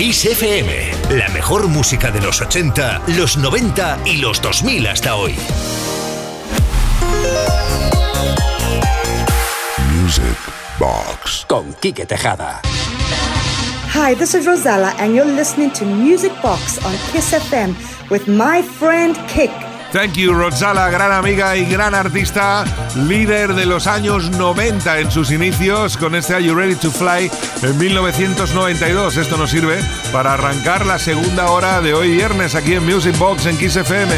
Kiss FM, la mejor música de los 80, los 90 y los 2000 hasta hoy. Music Box con Quique Tejada. Hi, this is Rosella, and you're listening to Music Box on Kiss FM with my friend Kick. Thank you, Rosala, gran amiga y gran artista, líder de los años 90 en sus inicios con este Are You Ready to Fly en 1992. Esto nos sirve para arrancar la segunda hora de hoy viernes aquí en Music Box en Kiss FM.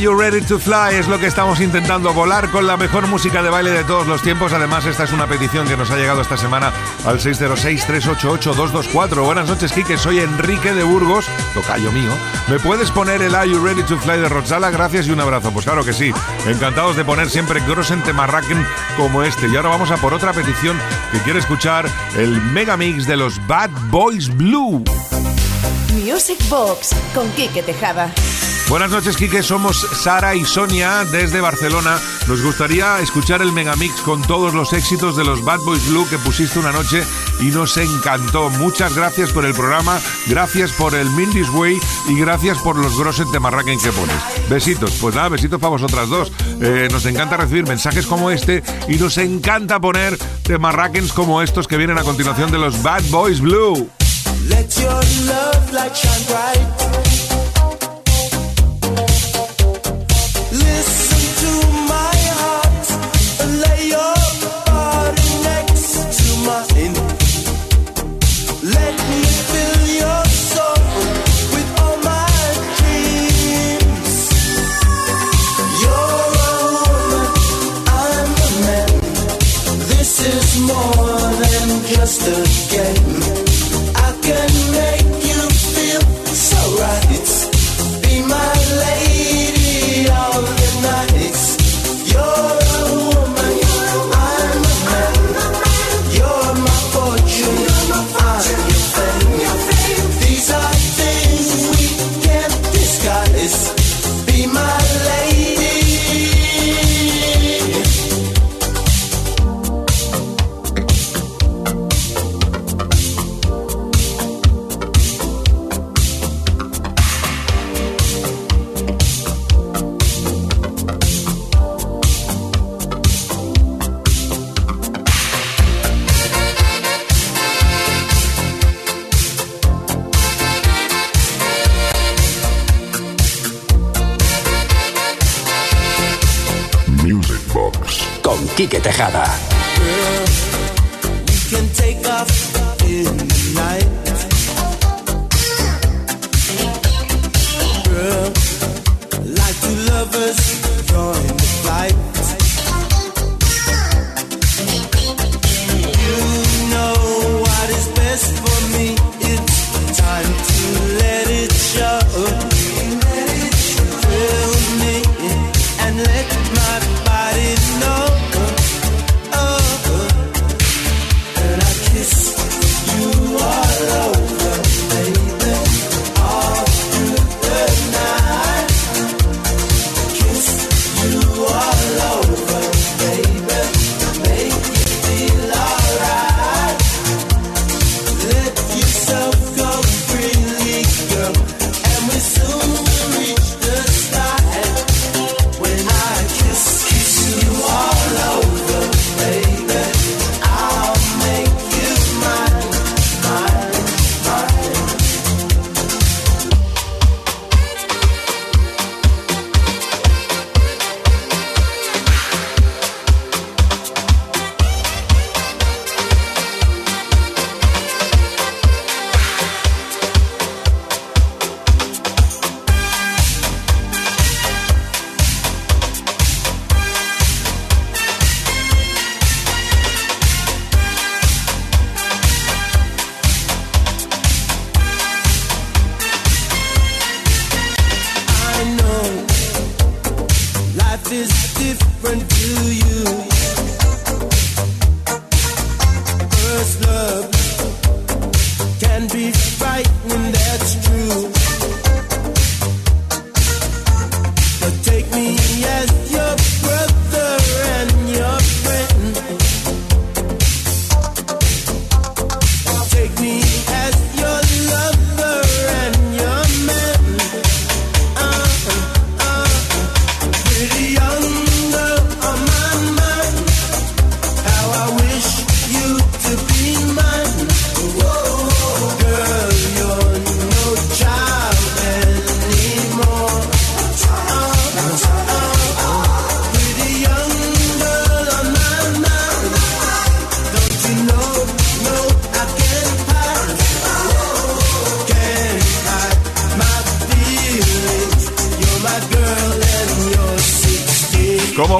You Ready to Fly? Es lo que estamos intentando volar con la mejor música de baile de todos los tiempos. Además, esta es una petición que nos ha llegado esta semana al 606-388-224. Buenas noches, Kike. Soy Enrique de Burgos, tocayo mío. ¿Me puedes poner el Are You Ready to Fly de Roxala? Gracias y un abrazo. Pues claro que sí. Encantados de poner siempre Grossen Temarraken como este. Y ahora vamos a por otra petición que quiere escuchar el megamix de los Bad Boys Blue. Music Box con Kike Tejada. Buenas noches, Quique. Somos Sara y Sonia desde Barcelona. Nos gustaría escuchar el megamix con todos los éxitos de los Bad Boys Blue que pusiste una noche y nos encantó. Muchas gracias por el programa, gracias por el Mindy's Way y gracias por los grosset de Marraken que pones. Besitos. Pues nada, besitos para vosotras dos. Eh, nos encanta recibir mensajes como este y nos encanta poner de Marrakens como estos que vienen a continuación de los Bad Boys Blue. Let your love shine bright. monsters.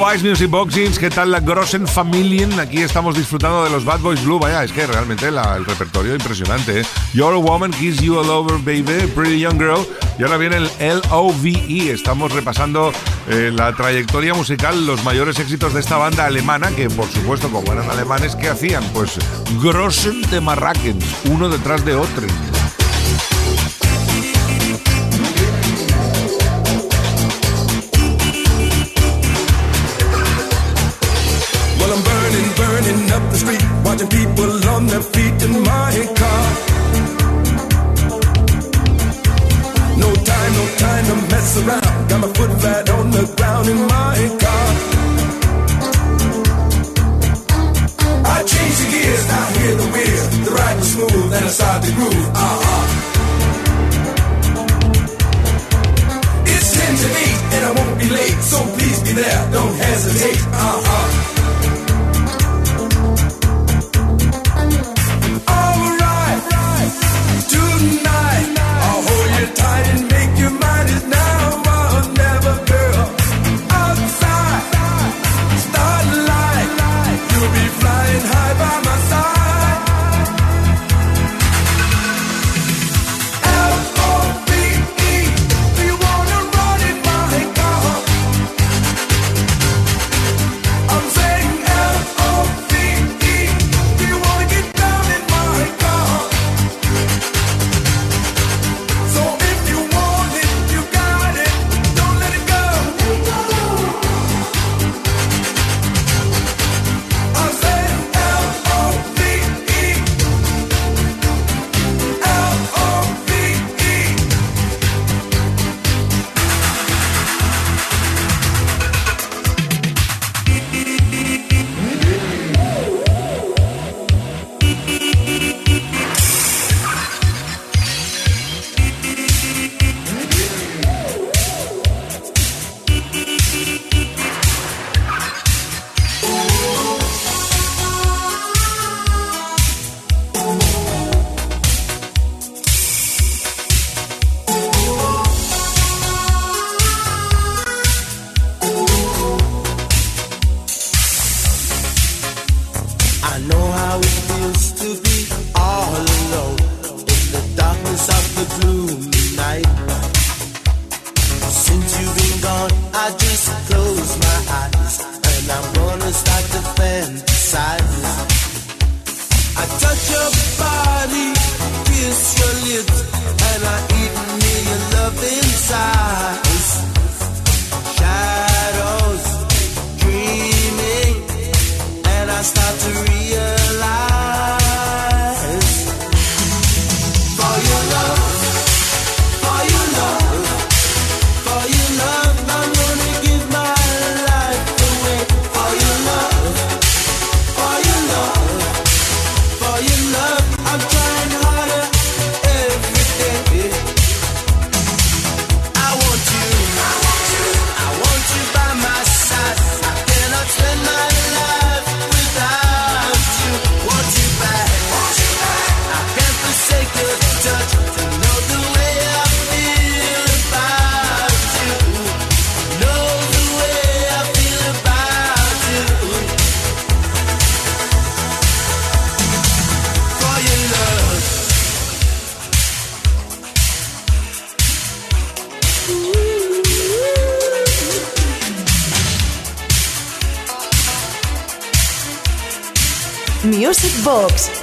Music Boxings, ¿qué tal la Grossen Familien? Aquí estamos disfrutando de los Bad Boys Blue, vaya, es que realmente el repertorio impresionante. ¿eh? Your Woman, Kiss You All Over, Baby, Pretty Young Girl. Y ahora viene el L.O.V.E. Estamos repasando eh, la trayectoria musical, los mayores éxitos de esta banda alemana, que por supuesto, como eran alemanes, ¿qué hacían? Pues Grossen de Marrakens, uno detrás de otro. people on their feet and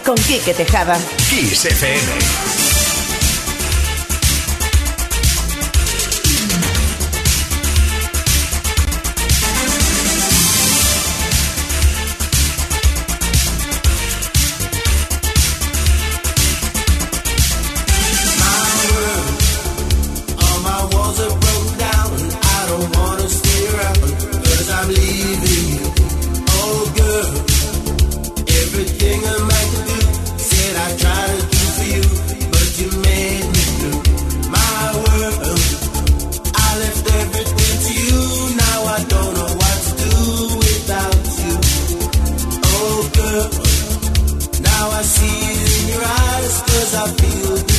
con Quique Tejada. Kiss. desafio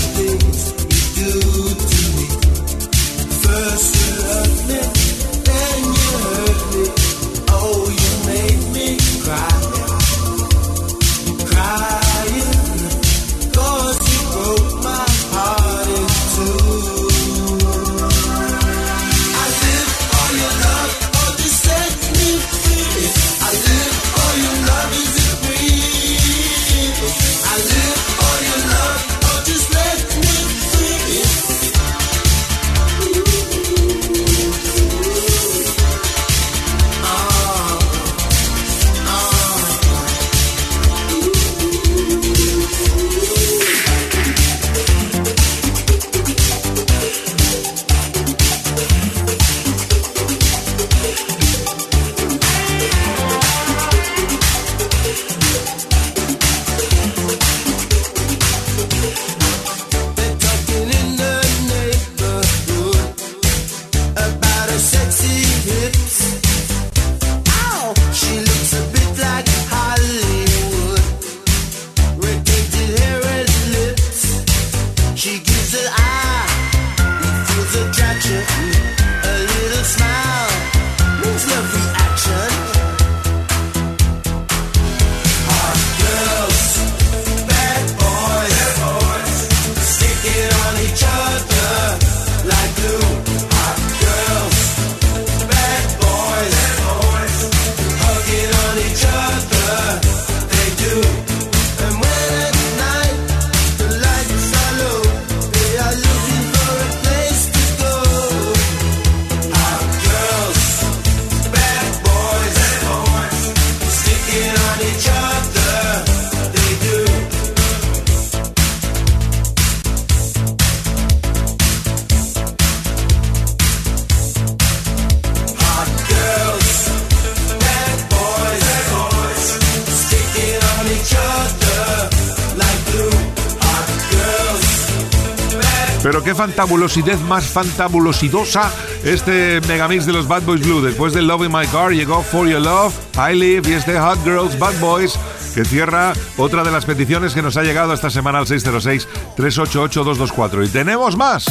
fantabulosidad más fantabulosidosa este megamix de los Bad Boys Blue. Después de Love in My Car llegó For Your Love, I Live y este Hot Girls Bad Boys que cierra otra de las peticiones que nos ha llegado esta semana al 606-388-224. Y tenemos más.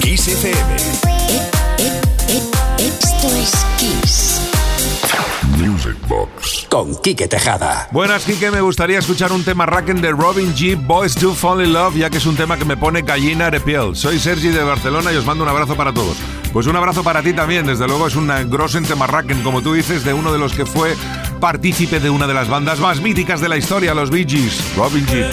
Kiss FM. Con Quique Tejada. Buenas, Quique. Me gustaría escuchar un tema racken de Robin G. Boys Do Fall in Love, ya que es un tema que me pone gallina de piel. Soy Sergi de Barcelona y os mando un abrazo para todos. Pues un abrazo para ti también. Desde luego es un grosso en tema racken, como tú dices, de uno de los que fue partícipe de una de las bandas más míticas de la historia, los Bee Gees, Robin G.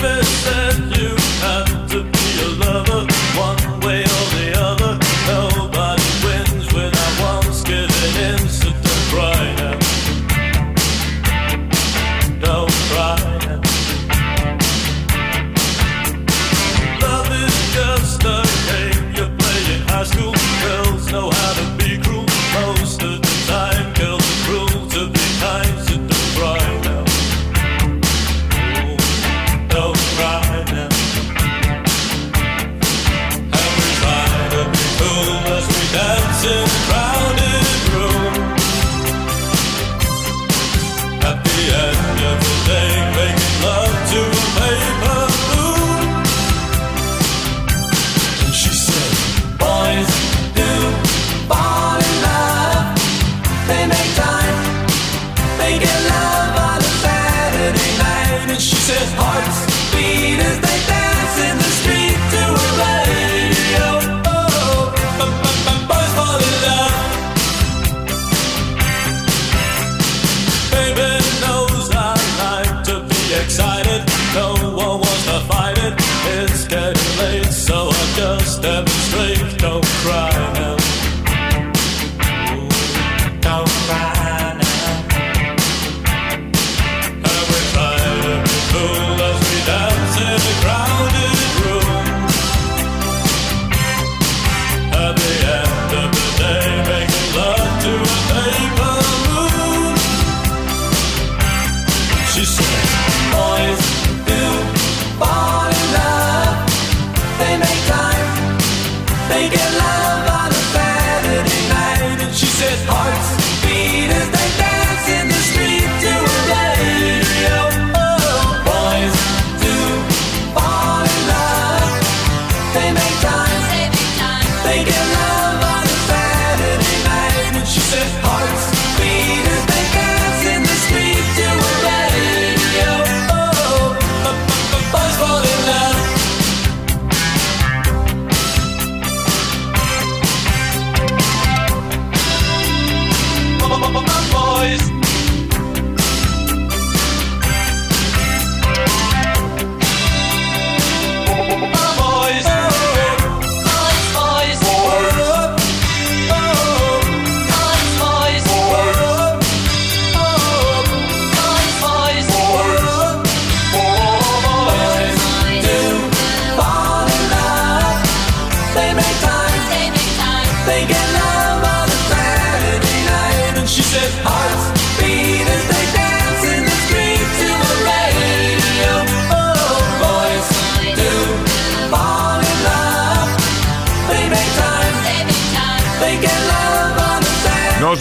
They make time. They get loud.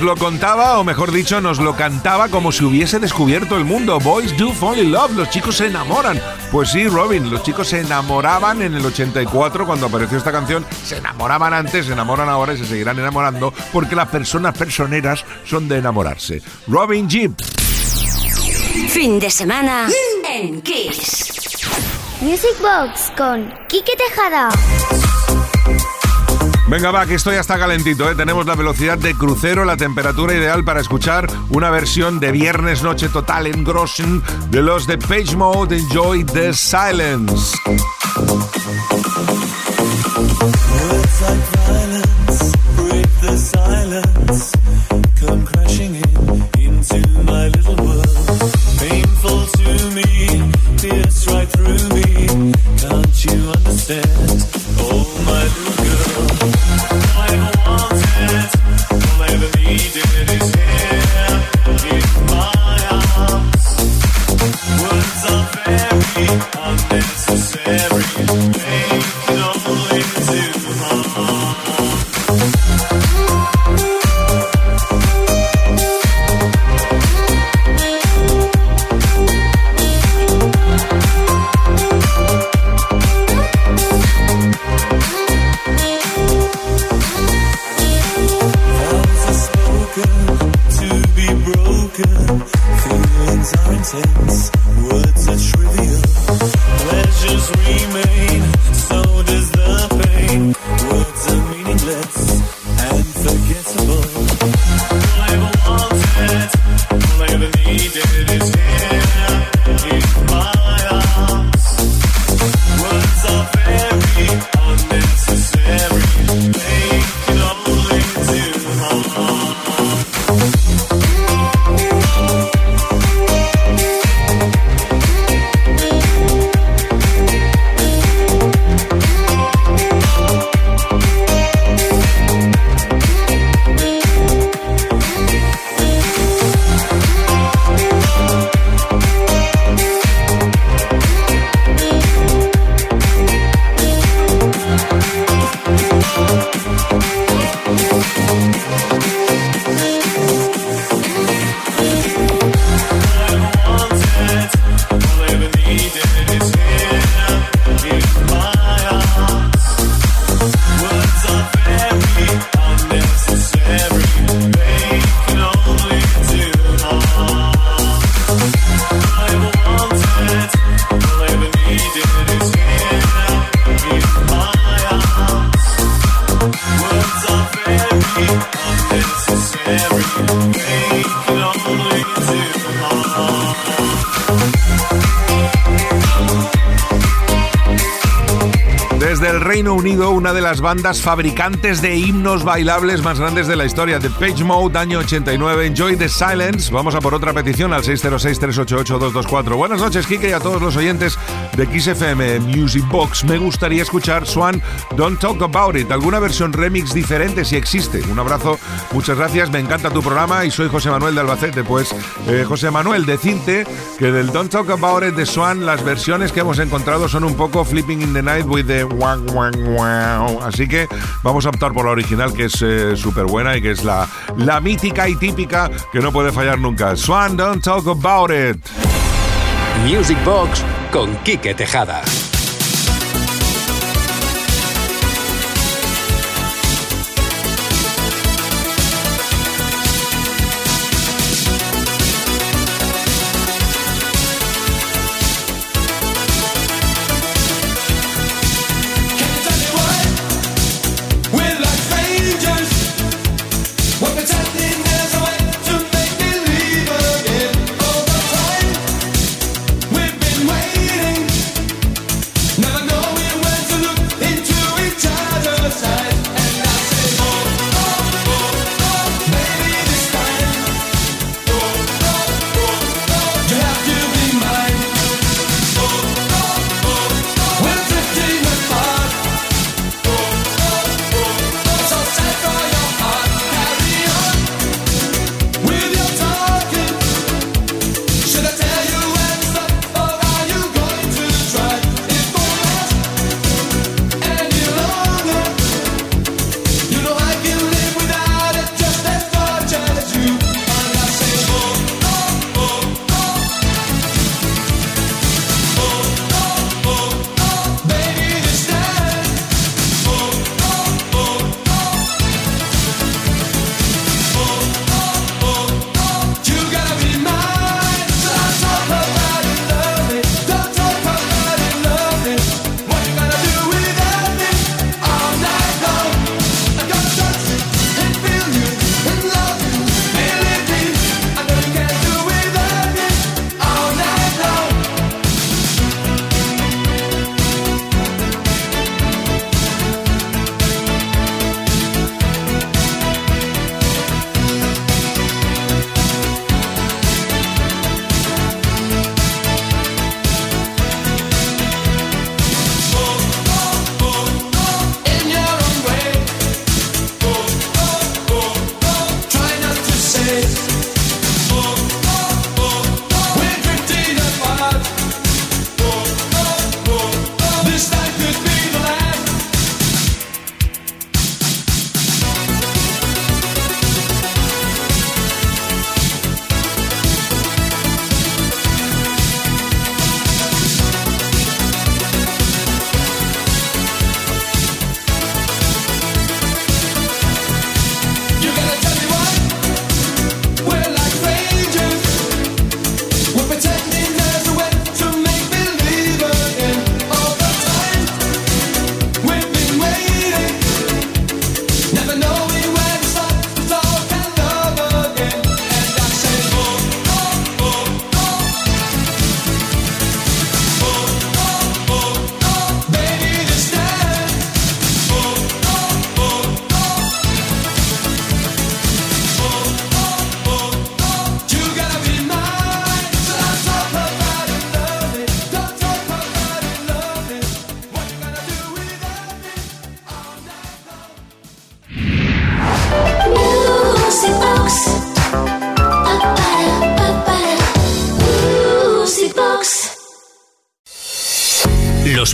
Nos lo contaba, o mejor dicho, nos lo cantaba como si hubiese descubierto el mundo. Boys do fall in love, los chicos se enamoran. Pues sí, Robin, los chicos se enamoraban en el 84 cuando apareció esta canción. Se enamoraban antes, se enamoran ahora y se seguirán enamorando porque las personas personeras son de enamorarse. Robin Jeep. Fin de semana en Kiss. Music Box con Kike Tejada. Venga, va, que esto ya está calentito, ¿eh? Tenemos la velocidad de crucero, la temperatura ideal para escuchar una versión de Viernes Noche Total en Groschen de los de Page Mode Enjoy the Silence. Words are trivial. Una de las bandas fabricantes de himnos bailables más grandes de la historia, The Page Mode, año 89, Enjoy the Silence. Vamos a por otra petición al 606-388-224. Buenas noches, Kike, y a todos los oyentes XFM Music Box. Me gustaría escuchar Swan Don't Talk About It, alguna versión remix diferente si existe. Un abrazo, muchas gracias, me encanta tu programa y soy José Manuel de Albacete. Pues, eh, José Manuel, decirte que del Don't Talk About It de Swan, las versiones que hemos encontrado son un poco Flipping in the Night with the wow, wow, wow. Así que vamos a optar por la original, que es eh, súper buena y que es la, la mítica y típica que no puede fallar nunca. Swan, don't talk about it. Music Box con Quique Tejada.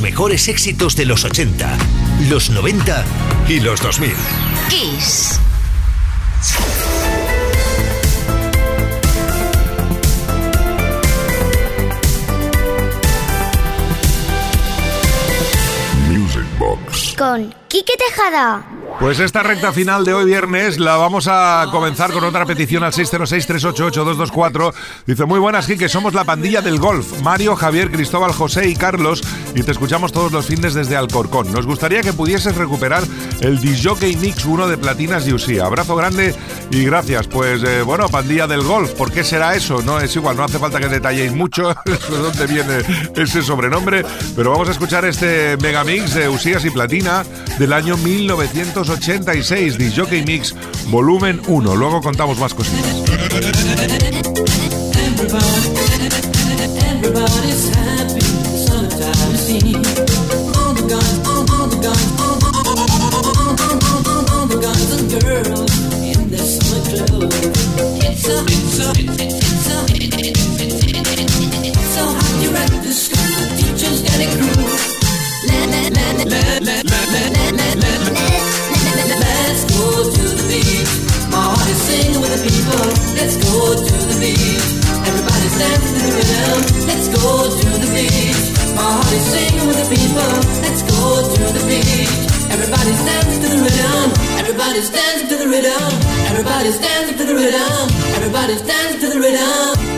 Mejores éxitos de los 80, los 90 y los 2000. Kiss. Music Box. Con Quique Tejada. Pues esta recta final de hoy viernes la vamos a comenzar con otra petición al 606-388-224. Dice, muy buenas, que somos la pandilla del golf. Mario, Javier, Cristóbal, José y Carlos. Y te escuchamos todos los fines desde Alcorcón. Nos gustaría que pudieses recuperar el Disjockey Mix 1 de Platinas y Usía. Abrazo grande y gracias. Pues eh, bueno, pandilla del golf. ¿Por qué será eso? No es igual, no hace falta que detalléis mucho de dónde viene ese sobrenombre. Pero vamos a escuchar este megamix de Usías y Platina del año 1986, The Jockey Mix, volumen 1. Luego contamos más cositas. Rhythm. Let's go to the beach. My heart is singing with the people. Let's go to the beach. Everybody's dancing to the rhythm. Everybody's dancing to the rhythm. Everybody's dancing to the rhythm. Everybody's dancing to the rhythm.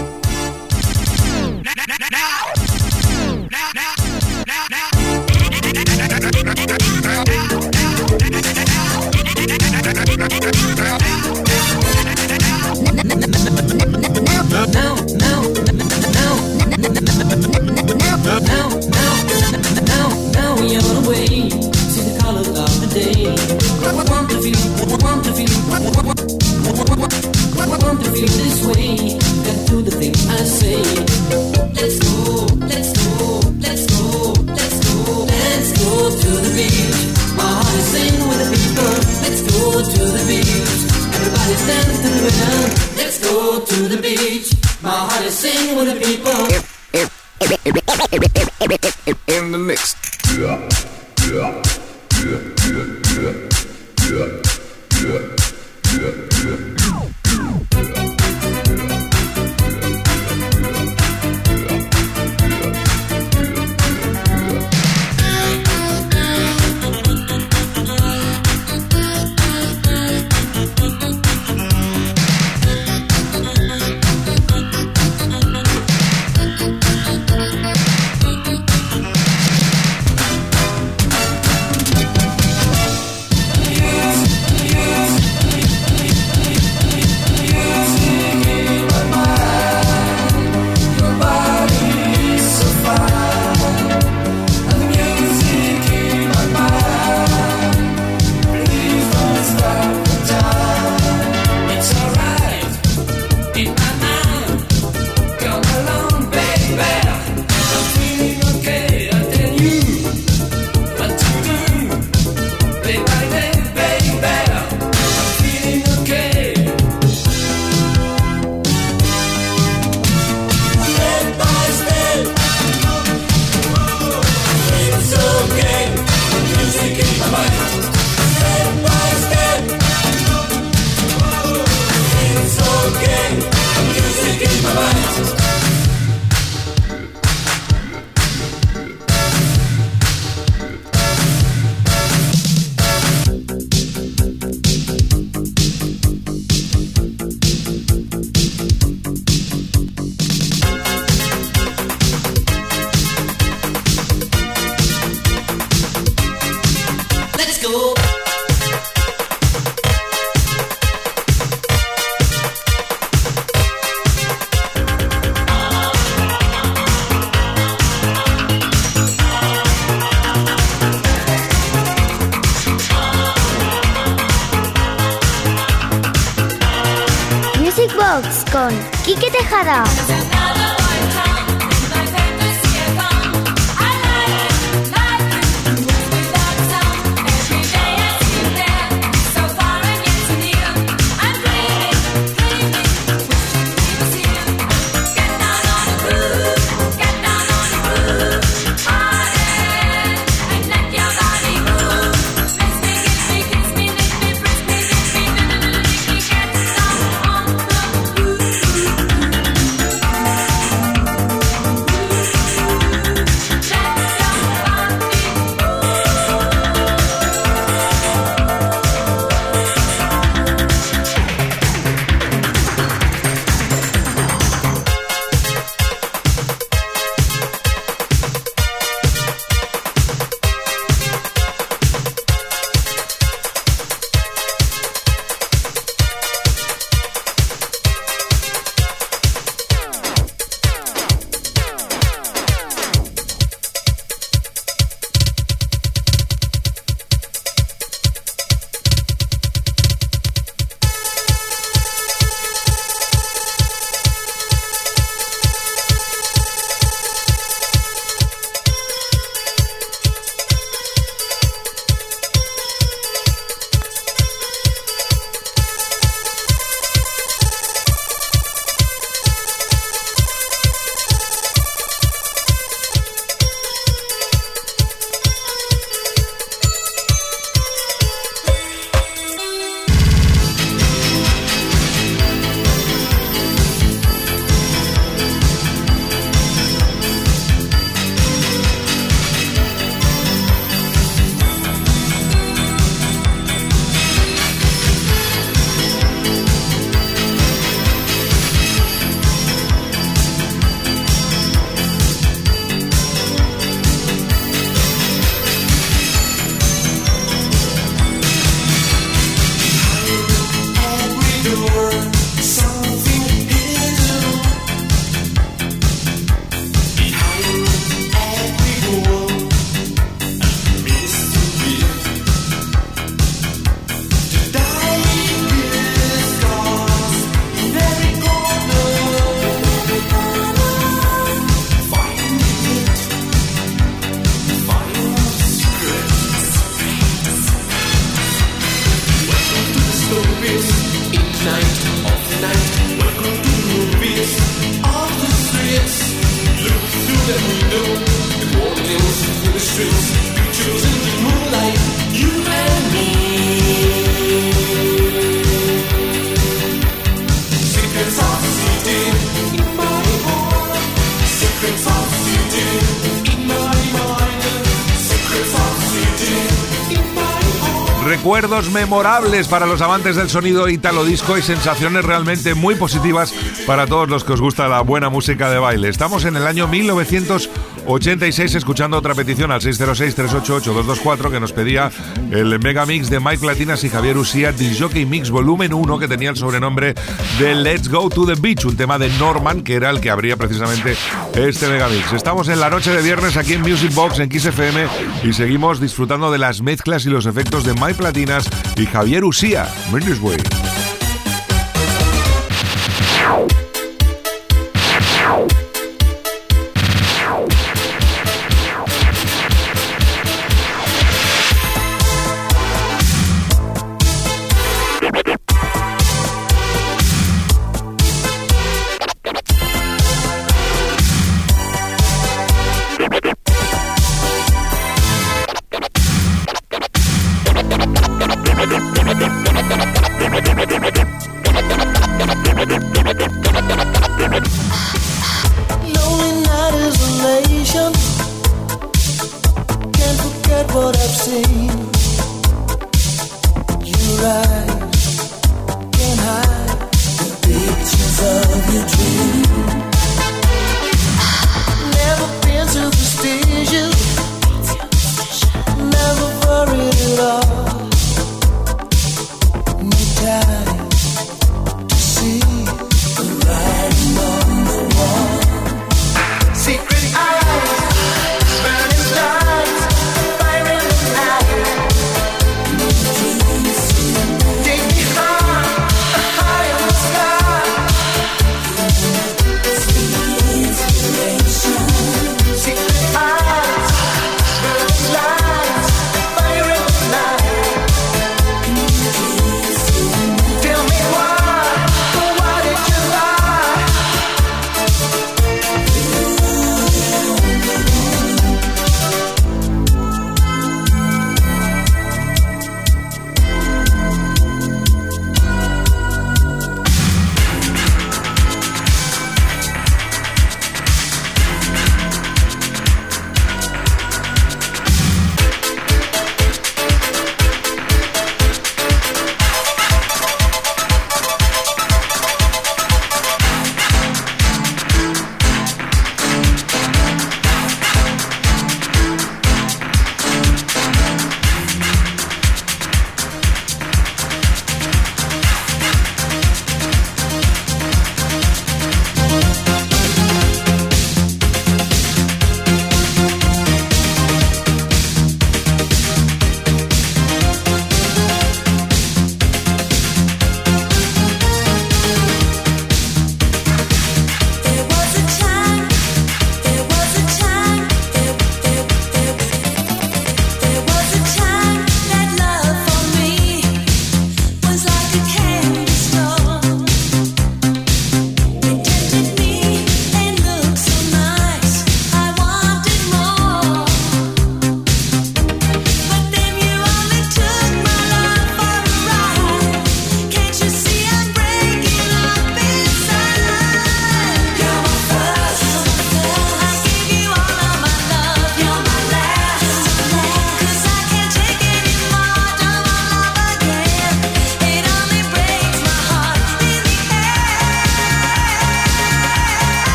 Memorables para los amantes del sonido italo disco y sensaciones realmente muy positivas para todos los que os gusta la buena música de baile. Estamos en el año 1986 escuchando otra petición al 606-388-224 que nos pedía el mega mix de Mike Platinas y Javier Usía, Jockey Mix Volumen 1 que tenía el sobrenombre de Let's Go to the Beach, un tema de Norman que era el que abría precisamente este mega mix. Estamos en la noche de viernes aquí en Music Box en Kiss FM y seguimos disfrutando de las mezclas y los efectos de Mike Platinas y Javier Usía. Way.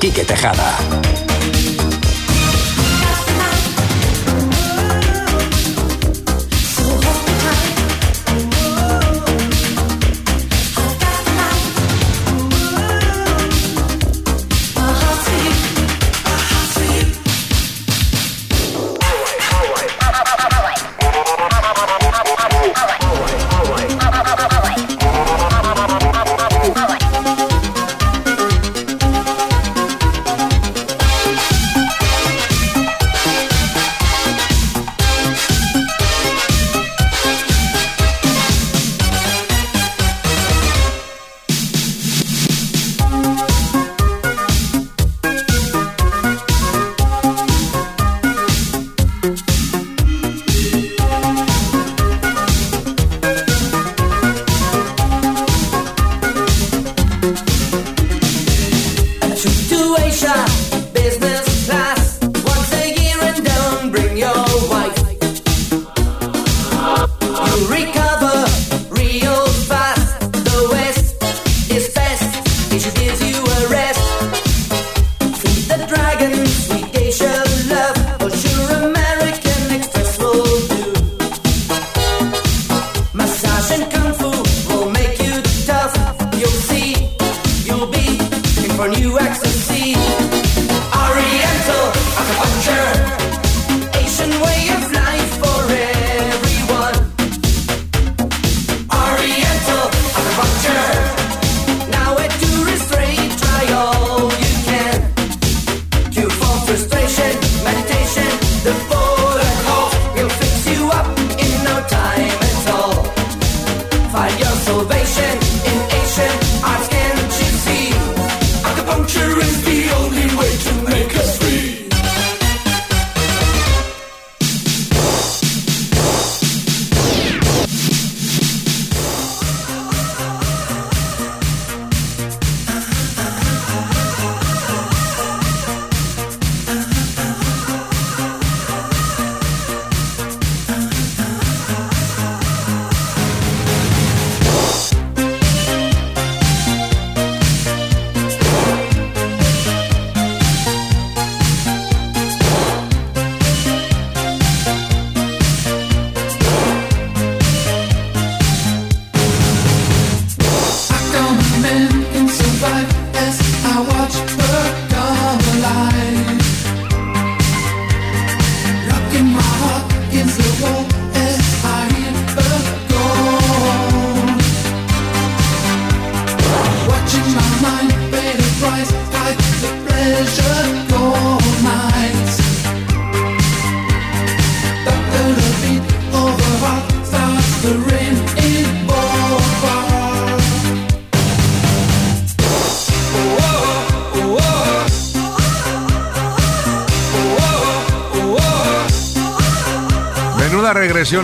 Quique Tejada.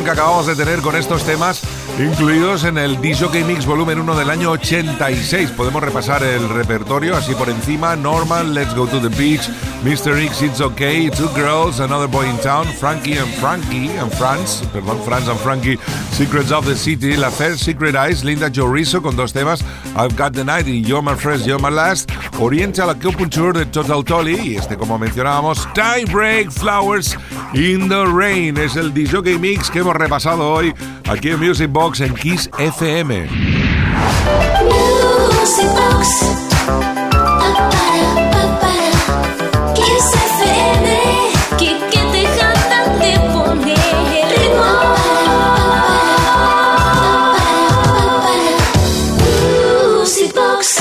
Que acabamos de tener con estos temas incluidos en el DJ Mix Volumen 1 del año 86. Podemos repasar el repertorio así por encima. Norman, Let's Go to the Beach, Mr. X, It's Okay, Two Girls, Another Boy in Town, Frankie and Frankie and France, perdón, France and Frankie, Secrets of the City, La Fair Secret Eyes, Linda Joe Rizzo con dos temas, I've Got the Night y You're My First, You're My Last, Oriental Acupuncture de Total Tolly y este como mencionábamos, Time Break Flowers in the Rain. Es el DJ Mix que hemos repasado hoy aquí en Music Box en Kiss FM. Music Box. Kiss FM. Kike Tejada te pone ritmo. Music Box.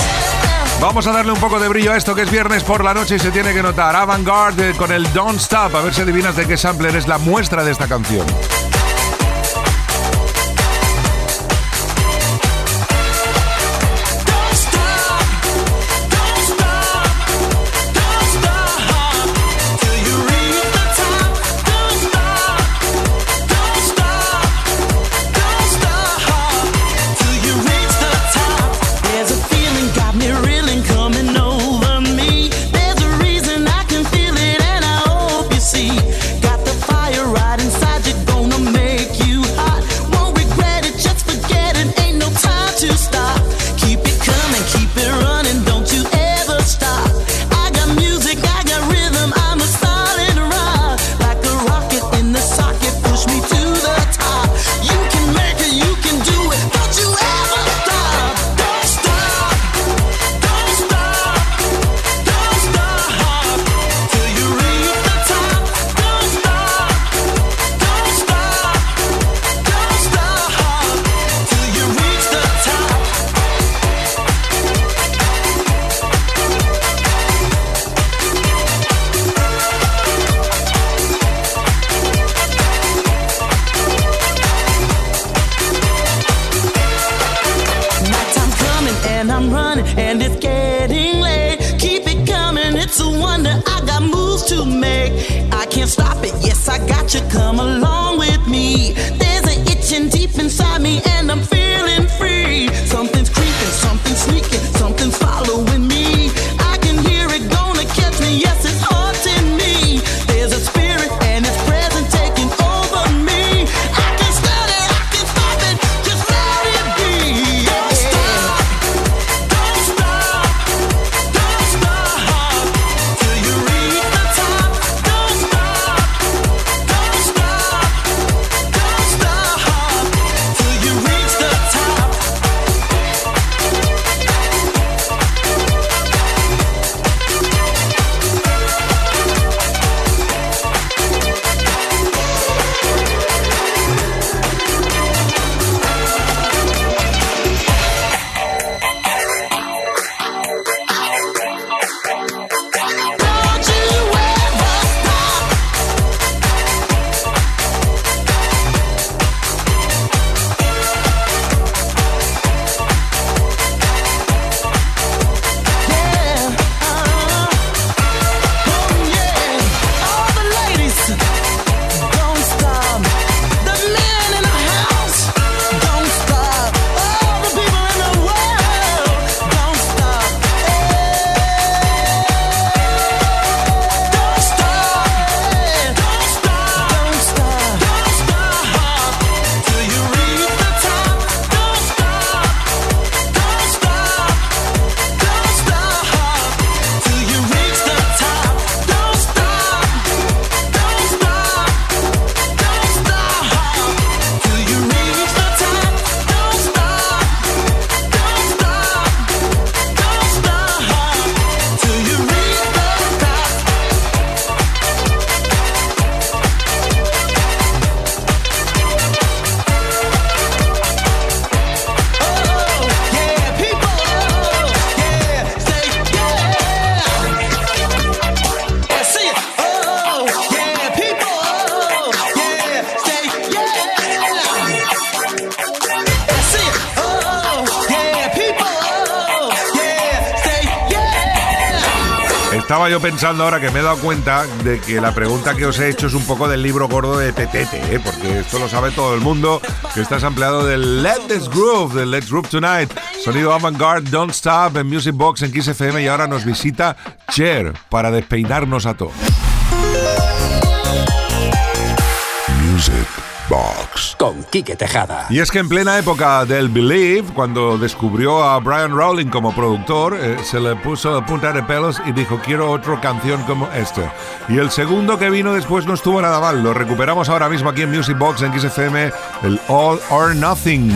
Vamos a darle un poco de brillo a esto que es viernes por la noche y se tiene que notar. Avantgarde con el Don't Stop. A ver si adivinas de qué sampler es la muestra de esta canción. Pensando ahora que me he dado cuenta de que la pregunta que os he hecho es un poco del libro gordo de Petete, ¿eh? porque esto lo sabe todo el mundo, que estás empleado del Let This Groove, del Let's Groove Tonight, sonido avant-garde, Don't Stop en Music Box en Kiss FM y ahora nos visita Cher para despeinarnos a todos. Music Box con Quique Tejada. Y es que en plena época del Believe, cuando descubrió a Brian Rowling como productor, eh, se le puso a punta de pelos y dijo, quiero otra canción como esta. Y el segundo que vino después no estuvo nada mal. Lo recuperamos ahora mismo aquí en Music Box, en XFM, el All or Nothing.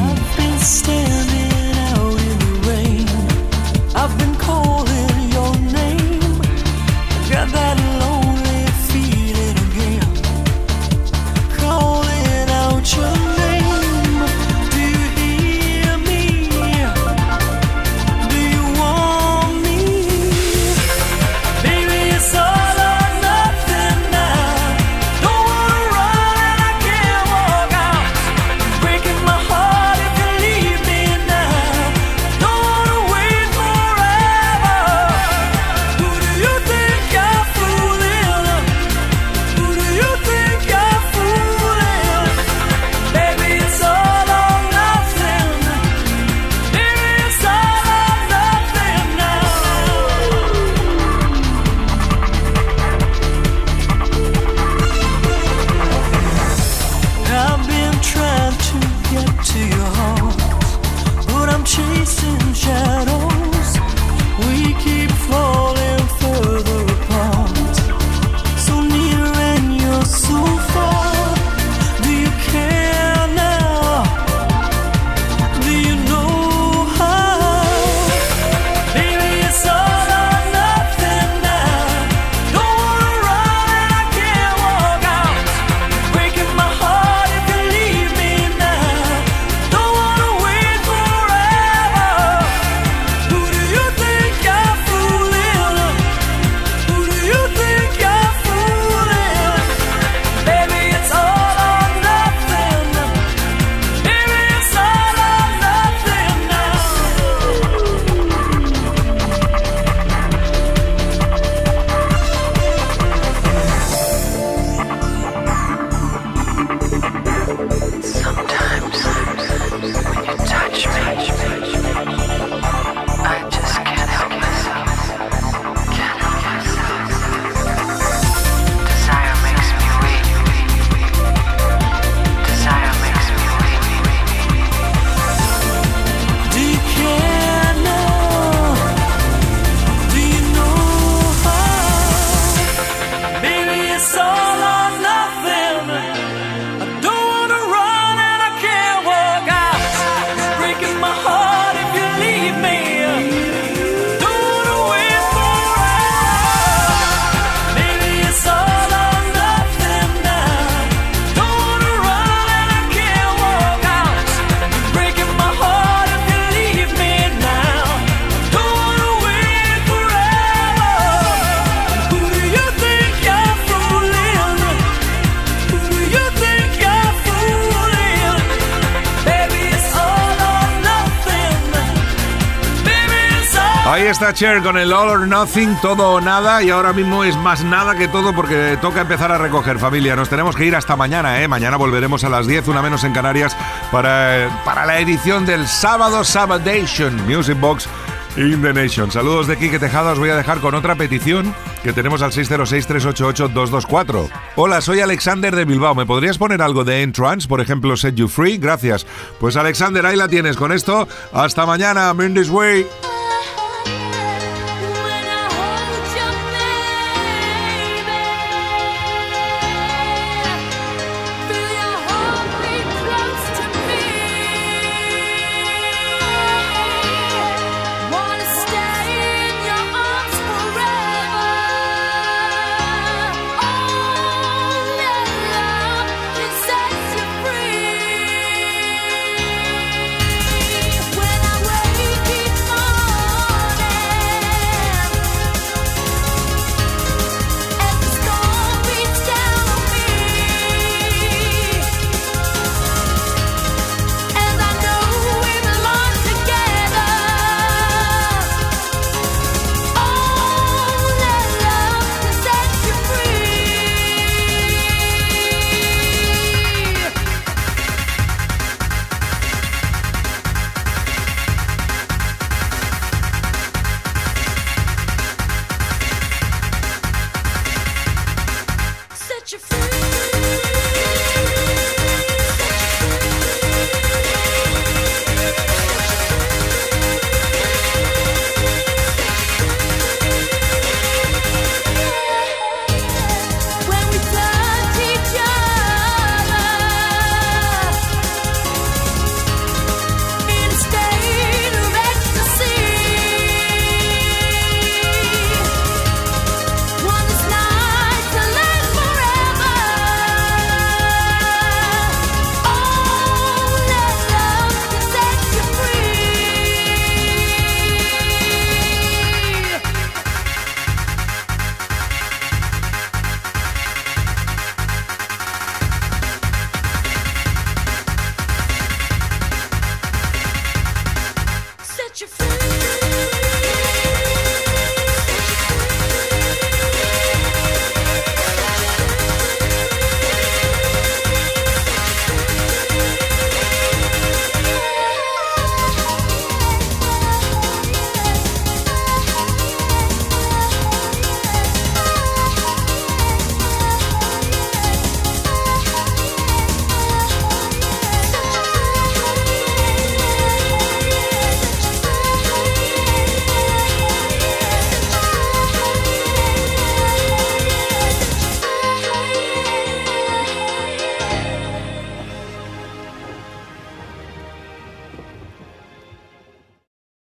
Ahí está Cher con el All or Nothing, todo o nada, y ahora mismo es más nada que todo porque toca empezar a recoger familia. Nos tenemos que ir hasta mañana, ¿eh? Mañana volveremos a las 10, una menos en Canarias, para, para la edición del sábado Sabadation Music Box in the Nation. Saludos de Quique Tejada, os voy a dejar con otra petición que tenemos al 606-388-224. Hola, soy Alexander de Bilbao. ¿Me podrías poner algo de Entrance, por ejemplo, Set You Free? Gracias. Pues Alexander, ahí la tienes con esto. Hasta mañana, I'm in this way.